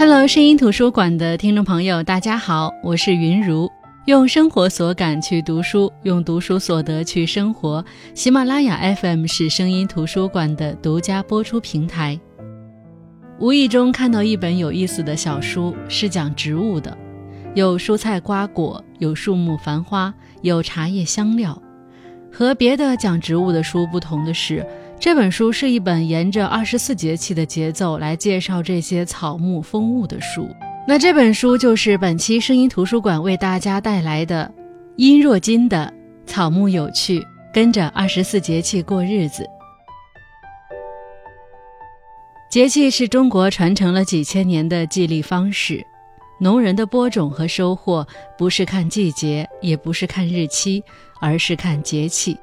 Hello，声音图书馆的听众朋友，大家好，我是云如。用生活所感去读书，用读书所得去生活。喜马拉雅 FM 是声音图书馆的独家播出平台。无意中看到一本有意思的小书，是讲植物的，有蔬菜瓜果，有树木繁花，有茶叶香料。和别的讲植物的书不同的是。这本书是一本沿着二十四节气的节奏来介绍这些草木风物的书。那这本书就是本期声音图书馆为大家带来的殷若金的《草木有趣》，跟着二十四节气过日子。节气是中国传承了几千年的祭历方式，农人的播种和收获不是看季节，也不是看日期，而是看节气。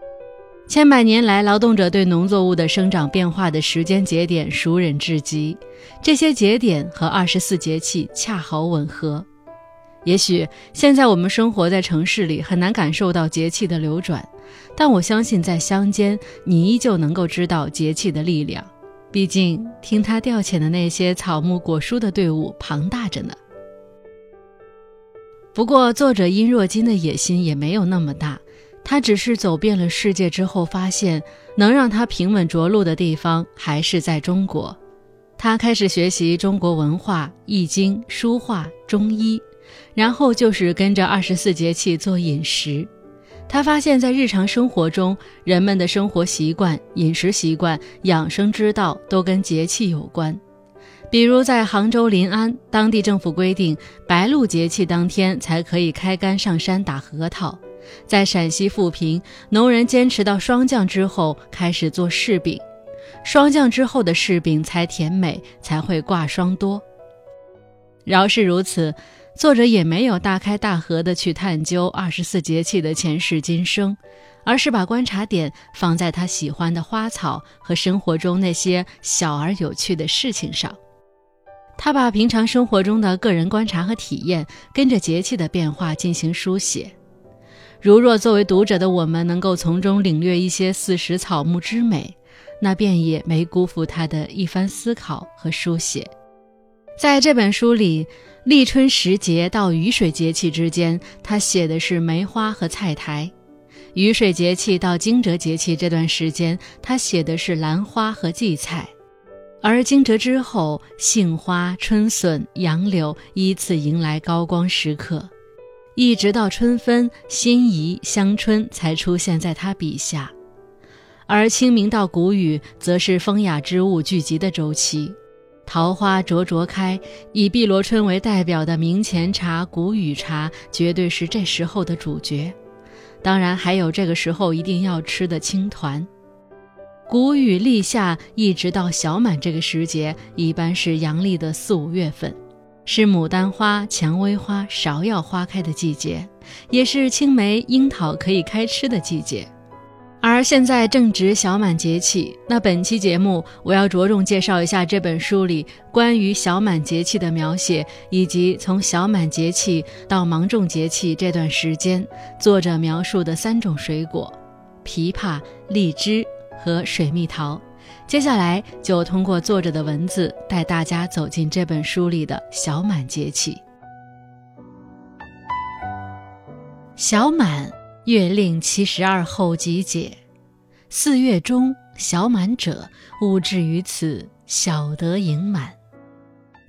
千百年来，劳动者对农作物的生长变化的时间节点熟稔至极，这些节点和二十四节气恰好吻合。也许现在我们生活在城市里，很难感受到节气的流转，但我相信在乡间，你依旧能够知道节气的力量。毕竟，听他调遣的那些草木果蔬的队伍庞大着呢。不过，作者殷若金的野心也没有那么大。他只是走遍了世界之后，发现能让他平稳着陆的地方还是在中国。他开始学习中国文化、易经、书画、中医，然后就是跟着二十四节气做饮食。他发现，在日常生活中，人们的生活习惯、饮食习惯、养生之道都跟节气有关。比如在杭州临安，当地政府规定，白露节气当天才可以开竿上山打核桃。在陕西富平，农人坚持到霜降之后开始做柿饼，霜降之后的柿饼才甜美，才会挂霜多。饶是如此，作者也没有大开大合地去探究二十四节气的前世今生，而是把观察点放在他喜欢的花草和生活中那些小而有趣的事情上。他把平常生活中的个人观察和体验，跟着节气的变化进行书写。如若作为读者的我们能够从中领略一些四时草木之美，那便也没辜负他的一番思考和书写。在这本书里，立春时节到雨水节气之间，他写的是梅花和菜苔；雨水节气到惊蛰节气这段时间，他写的是兰花和荠菜；而惊蛰之后，杏花、春笋、杨柳依次迎来高光时刻。一直到春分，辛夷、香春才出现在他笔下，而清明到谷雨，则是风雅之物聚集的周期。桃花灼灼开，以碧螺春为代表的明前茶、谷雨茶，绝对是这时候的主角。当然，还有这个时候一定要吃的青团。谷雨立夏，一直到小满这个时节，一般是阳历的四五月份。是牡丹花、蔷薇花、芍药花开的季节，也是青梅、樱桃可以开吃的季节。而现在正值小满节气，那本期节目我要着重介绍一下这本书里关于小满节气的描写，以及从小满节气到芒种节气这段时间，作者描述的三种水果：枇杷、荔枝和水蜜桃。接下来就通过作者的文字带大家走进这本书里的小满节气。小满，月令七十二候集解。四月中，小满者，物至于此，小得盈满。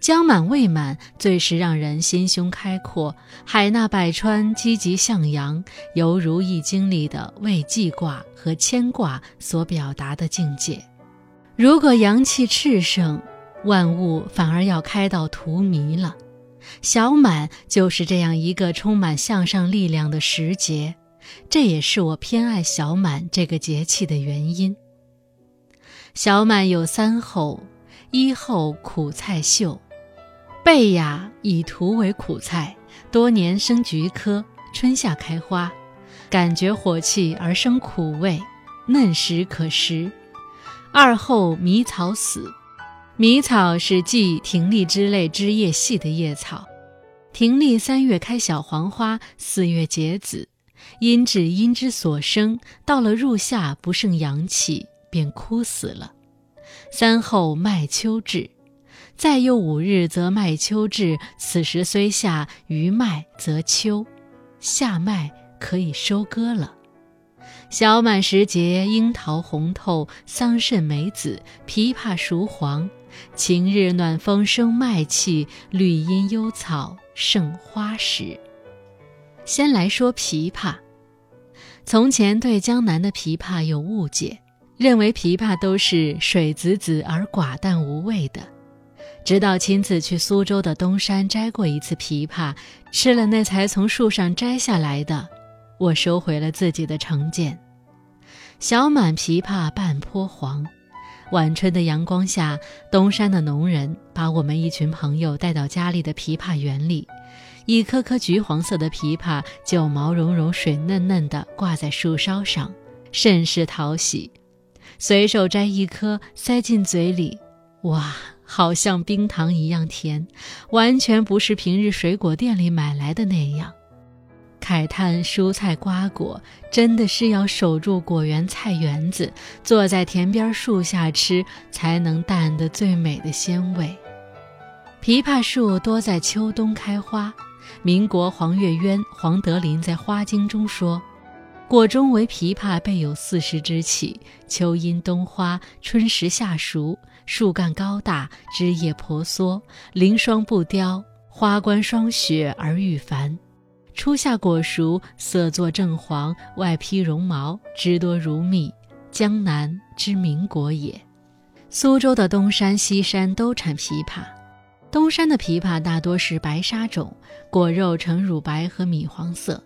将满未满，最是让人心胸开阔，海纳百川，积极向阳，犹如《易经》里的未济卦和牵卦所表达的境界。如果阳气炽盛，万物反而要开到荼蘼了。小满就是这样一个充满向上力量的时节，这也是我偏爱小满这个节气的原因。小满有三候：一候苦菜秀，贝雅以荼为苦菜，多年生菊科，春夏开花，感觉火气而生苦味，嫩时可食。二后迷草死，迷草是继葶苈之类枝叶细的叶草。葶苈三月开小黄花，四月结籽，因指阴之所生，到了入夏不胜阳气，便枯死了。三后麦秋至，再又五日，则麦秋至。此时虽夏，余麦则秋，夏麦可以收割了。小满时节，樱桃红透，桑葚梅子，枇杷熟黄。晴日暖风生麦气，绿阴幽草胜花时。先来说枇杷。从前对江南的枇杷有误解，认为枇杷都是水紫紫而寡淡无味的。直到亲自去苏州的东山摘过一次枇杷，吃了那才从树上摘下来的，我收回了自己的成见。小满枇杷半坡黄，晚春的阳光下，东山的农人把我们一群朋友带到家里的枇杷园里，一颗颗橘黄色的枇杷就毛茸茸、水嫩嫩的挂在树梢上，甚是讨喜。随手摘一颗塞进嘴里，哇！好像冰糖一样甜，完全不是平日水果店里买来的那样。慨叹蔬菜瓜果真的是要守住果园菜园子，坐在田边树下吃，才能淡得最美的鲜味。枇杷树多在秋冬开花。民国黄月渊、黄德林在《花经》中说：“果中为枇杷，备有四时之气，秋阴冬花，春时夏熟。”树干高大，枝叶婆娑，凌霜不凋，花冠霜雪而愈繁。初夏果熟，色作正黄，外披绒毛，汁多如蜜，江南之名果也。苏州的东山、西山都产枇杷，东山的枇杷大多是白沙种，果肉呈乳白和米黄色，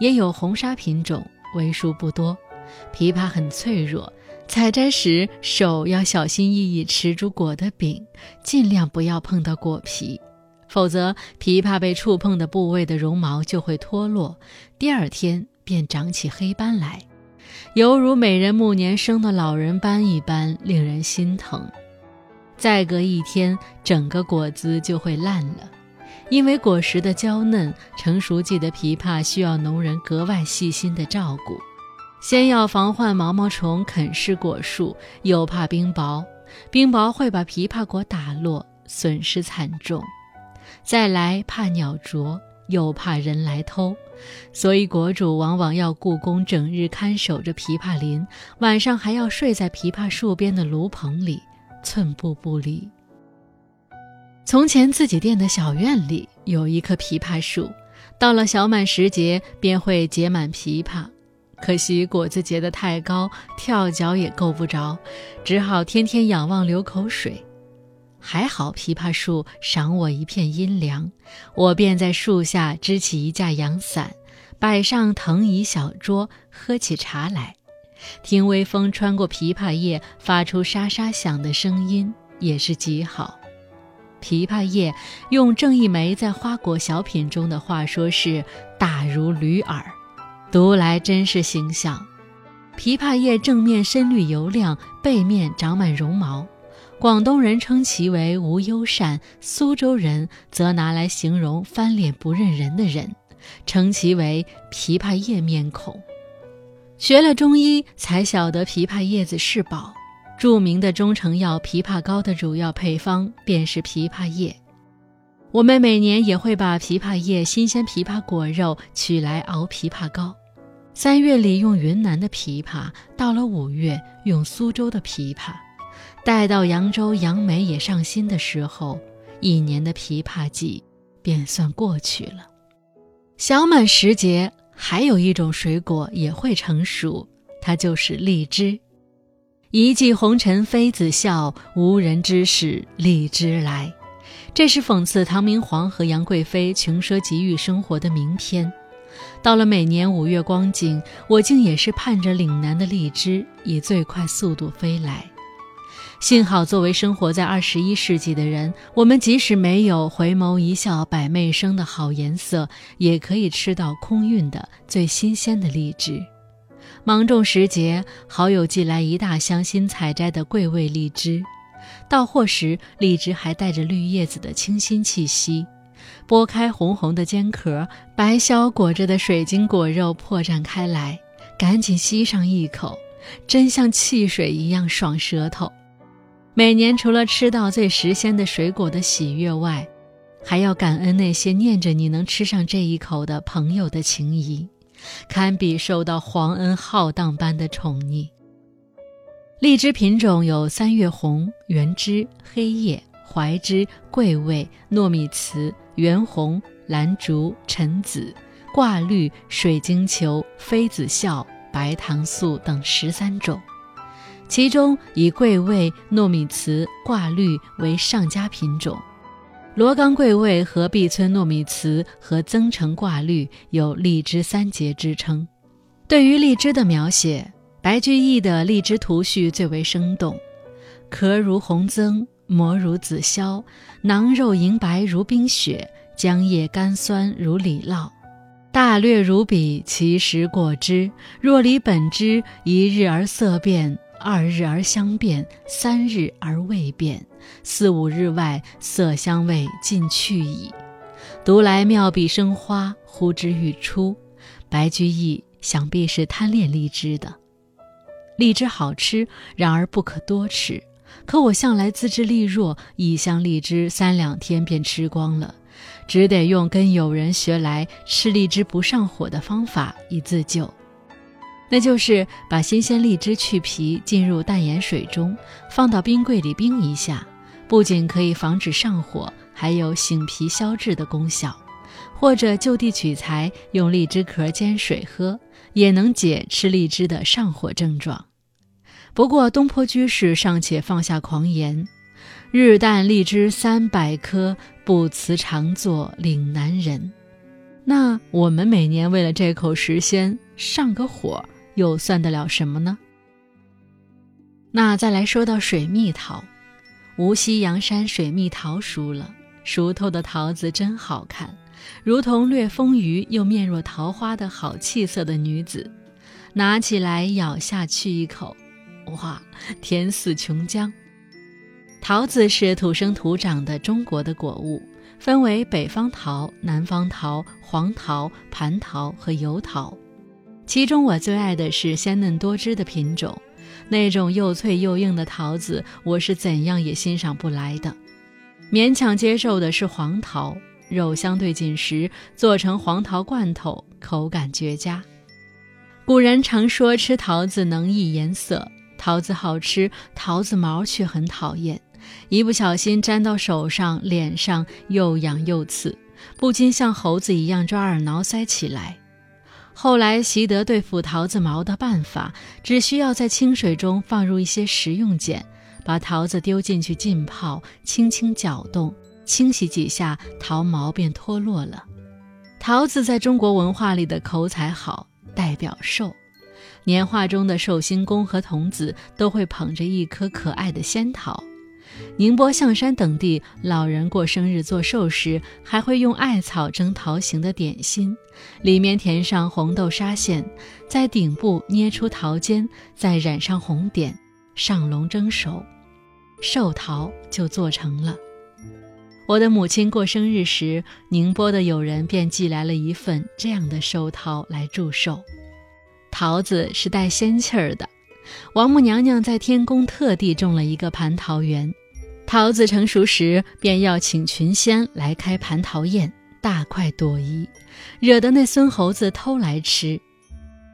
也有红沙品种，为数不多。枇杷很脆弱。采摘时手要小心翼翼持住果的柄，尽量不要碰到果皮，否则枇杷被触碰的部位的绒毛就会脱落，第二天便长起黑斑来，犹如美人暮年生的老人斑一般，令人心疼。再隔一天，整个果子就会烂了，因为果实的娇嫩，成熟季的枇杷需要农人格外细心的照顾。先要防患毛毛虫啃噬果树，又怕冰雹，冰雹会把枇杷果打落，损失惨重。再来怕鸟啄，又怕人来偷，所以国主往往要雇工整日看守着枇杷林，晚上还要睡在枇杷树边的炉棚里，寸步不离。从前自己店的小院里有一棵枇杷树，到了小满时节便会结满枇杷。可惜果子结得太高，跳脚也够不着，只好天天仰望流口水。还好枇杷树赏我一片阴凉，我便在树下支起一架阳伞，摆上藤椅小桌，喝起茶来，听微风穿过枇杷叶发出沙沙响的声音，也是极好。枇杷叶用郑一梅在《花果小品》中的话说是“大如驴耳”。读来真是形象。枇杷叶正面深绿油亮，背面长满绒毛。广东人称其为无忧善，苏州人则拿来形容翻脸不认人的人，称其为枇杷叶面孔。学了中医才晓得枇杷叶子是宝，著名的中成药枇杷膏的主要配方便是枇杷叶。我们每年也会把枇杷叶、新鲜枇杷果肉取来熬枇杷膏。三月里用云南的枇杷，到了五月用苏州的枇杷，待到扬州杨梅也上新的时候，一年的枇杷季便算过去了。小满时节，还有一种水果也会成熟，它就是荔枝。一骑红尘妃子笑，无人知是荔枝来。这是讽刺唐明皇和杨贵妃穷奢极欲生活的名篇。到了每年五月光景，我竟也是盼着岭南的荔枝以最快速度飞来。幸好，作为生活在二十一世纪的人，我们即使没有回眸一笑百媚生的好颜色，也可以吃到空运的最新鲜的荔枝。芒种时节，好友寄来一大箱新采摘的桂味荔枝，到货时，荔枝还带着绿叶子的清新气息。剥开红红的尖壳，白削裹着的水晶果肉破绽开来，赶紧吸上一口，真像汽水一样爽舌头。每年除了吃到最时鲜的水果的喜悦外，还要感恩那些念着你能吃上这一口的朋友的情谊，堪比受到皇恩浩荡般的宠溺。荔枝品种有三月红、圆枝、黑叶、怀枝、桂味、糯米糍、圆红、蓝竹、陈子、挂绿、水晶球、妃子笑、白糖素等十三种，其中以桂味、糯米糍、挂绿为上佳品种。罗岗桂味和碧村糯米糍和增城挂绿有荔枝三杰之称。对于荔枝的描写。白居易的荔枝图序最为生动，壳如红增，膜如紫霄，囊肉莹白如冰雪，浆液甘酸如李酪，大略如彼，其实果之。若离本汁，一日而色变，二日而相变，三日而未变，四五日外，色香味尽去矣。读来妙笔生花，呼之欲出。白居易想必是贪恋荔枝的。荔枝好吃，然而不可多吃。可我向来自制力弱，一箱荔枝三两天便吃光了，只得用跟友人学来吃荔枝不上火的方法以自救。那就是把新鲜荔枝去皮，浸入淡盐水中，放到冰柜里冰一下，不仅可以防止上火，还有醒脾消滞的功效。或者就地取材，用荔枝壳煎水喝。也能解吃荔枝的上火症状。不过东坡居士尚且放下狂言：“日啖荔枝三百颗，不辞长作岭南人。”那我们每年为了这口时鲜上个火，又算得了什么呢？那再来说到水蜜桃，无锡阳山水蜜桃熟了，熟透的桃子真好看。如同略丰腴又面若桃花的好气色的女子，拿起来咬下去一口，哇，甜似琼浆。桃子是土生土长的中国的果物，分为北方桃、南方桃、黄桃、蟠桃和油桃。其中我最爱的是鲜嫩多汁的品种，那种又脆又硬的桃子，我是怎样也欣赏不来的。勉强接受的是黄桃。肉相对紧实，做成黄桃罐头，口感绝佳。古人常说吃桃子能抑颜色，桃子好吃，桃子毛却很讨厌，一不小心粘到手上、脸上又痒又刺，不禁像猴子一样抓耳挠腮起来。后来习得对付桃子毛的办法，只需要在清水中放入一些食用碱，把桃子丢进去浸泡，轻轻搅动。清洗几下，桃毛便脱落了。桃子在中国文化里的口彩好，代表寿。年画中的寿星公和童子都会捧着一颗可爱的仙桃。宁波、象山等地老人过生日做寿时，还会用艾草蒸桃形的点心，里面填上红豆沙馅，在顶部捏出桃尖，再染上红点，上笼蒸熟，寿桃就做成了。我的母亲过生日时，宁波的友人便寄来了一份这样的寿桃来祝寿。桃子是带仙气儿的，王母娘娘在天宫特地种了一个蟠桃园。桃子成熟时，便要请群仙来开蟠桃宴，大快朵颐，惹得那孙猴子偷来吃。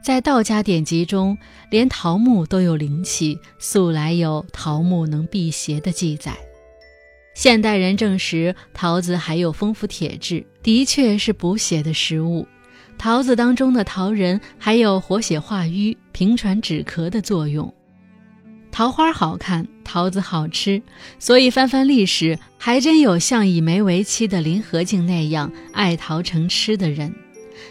在道家典籍中，连桃木都有灵气，素来有桃木能辟邪的记载。现代人证实，桃子含有丰富铁质，的确是补血的食物。桃子当中的桃仁还有活血化瘀、平喘止咳的作用。桃花好看，桃子好吃，所以翻翻历史，还真有像以梅为妻的林和靖那样爱桃成痴的人。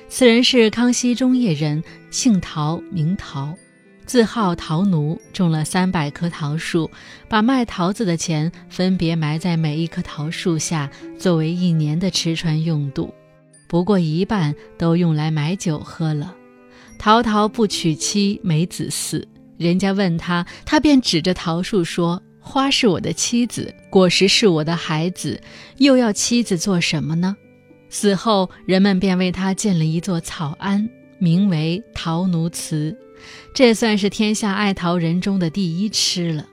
此人是康熙中叶人，姓陶，名陶。自号陶奴，种了三百棵桃树，把卖桃子的钱分别埋在每一棵桃树下，作为一年的吃穿用度。不过一半都用来买酒喝了。陶陶不娶妻，没子嗣。人家问他，他便指着桃树说：“花是我的妻子，果实是我的孩子，又要妻子做什么呢？”死后，人们便为他建了一座草庵，名为桃奴祠。这算是天下爱桃人中的第一痴了。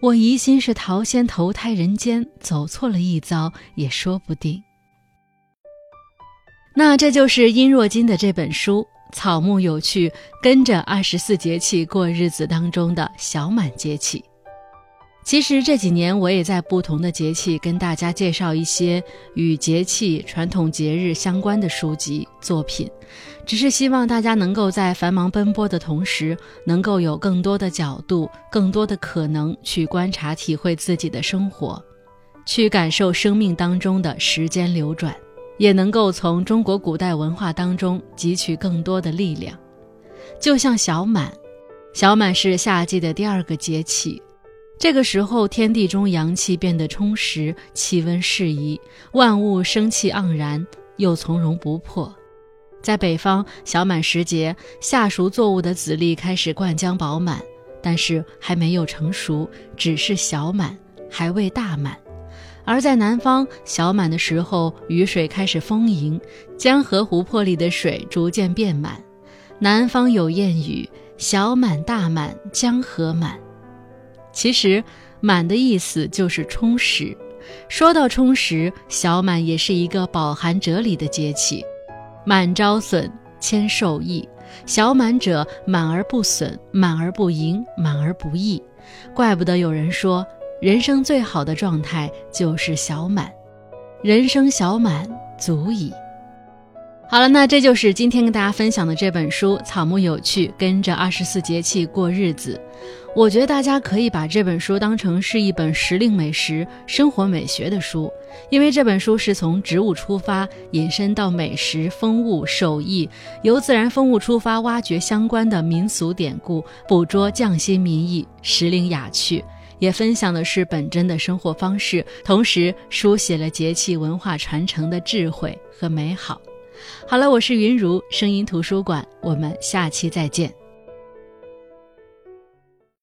我疑心是桃仙投胎人间，走错了一遭也说不定。那这就是殷若金的这本书，草木有趣，跟着二十四节气过日子当中的小满节气。其实这几年我也在不同的节气跟大家介绍一些与节气、传统节日相关的书籍作品，只是希望大家能够在繁忙奔波的同时，能够有更多的角度、更多的可能去观察、体会自己的生活，去感受生命当中的时间流转，也能够从中国古代文化当中汲取更多的力量。就像小满，小满是夏季的第二个节气。这个时候，天地中阳气变得充实，气温适宜，万物生气盎然，又从容不迫。在北方，小满时节，夏熟作物的籽粒开始灌浆饱满，但是还没有成熟，只是小满，还未大满。而在南方，小满的时候，雨水开始丰盈，江河湖泊里的水逐渐变满。南方有谚语：“小满大满，江河满。”其实，满的意思就是充实。说到充实，小满也是一个饱含哲理的节气。满招损，谦受益。小满者，满而不损，满而不盈，满而不溢。怪不得有人说，人生最好的状态就是小满。人生小满足矣。好了，那这就是今天跟大家分享的这本书《草木有趣》，跟着二十四节气过日子。我觉得大家可以把这本书当成是一本时令美食、生活美学的书，因为这本书是从植物出发，引申到美食、风物、手艺，由自然风物出发，挖掘相关的民俗典故，捕捉匠心民意，时令雅趣，也分享的是本真的生活方式，同时书写了节气文化传承的智慧和美好。好了，我是云如声音图书馆，我们下期再见。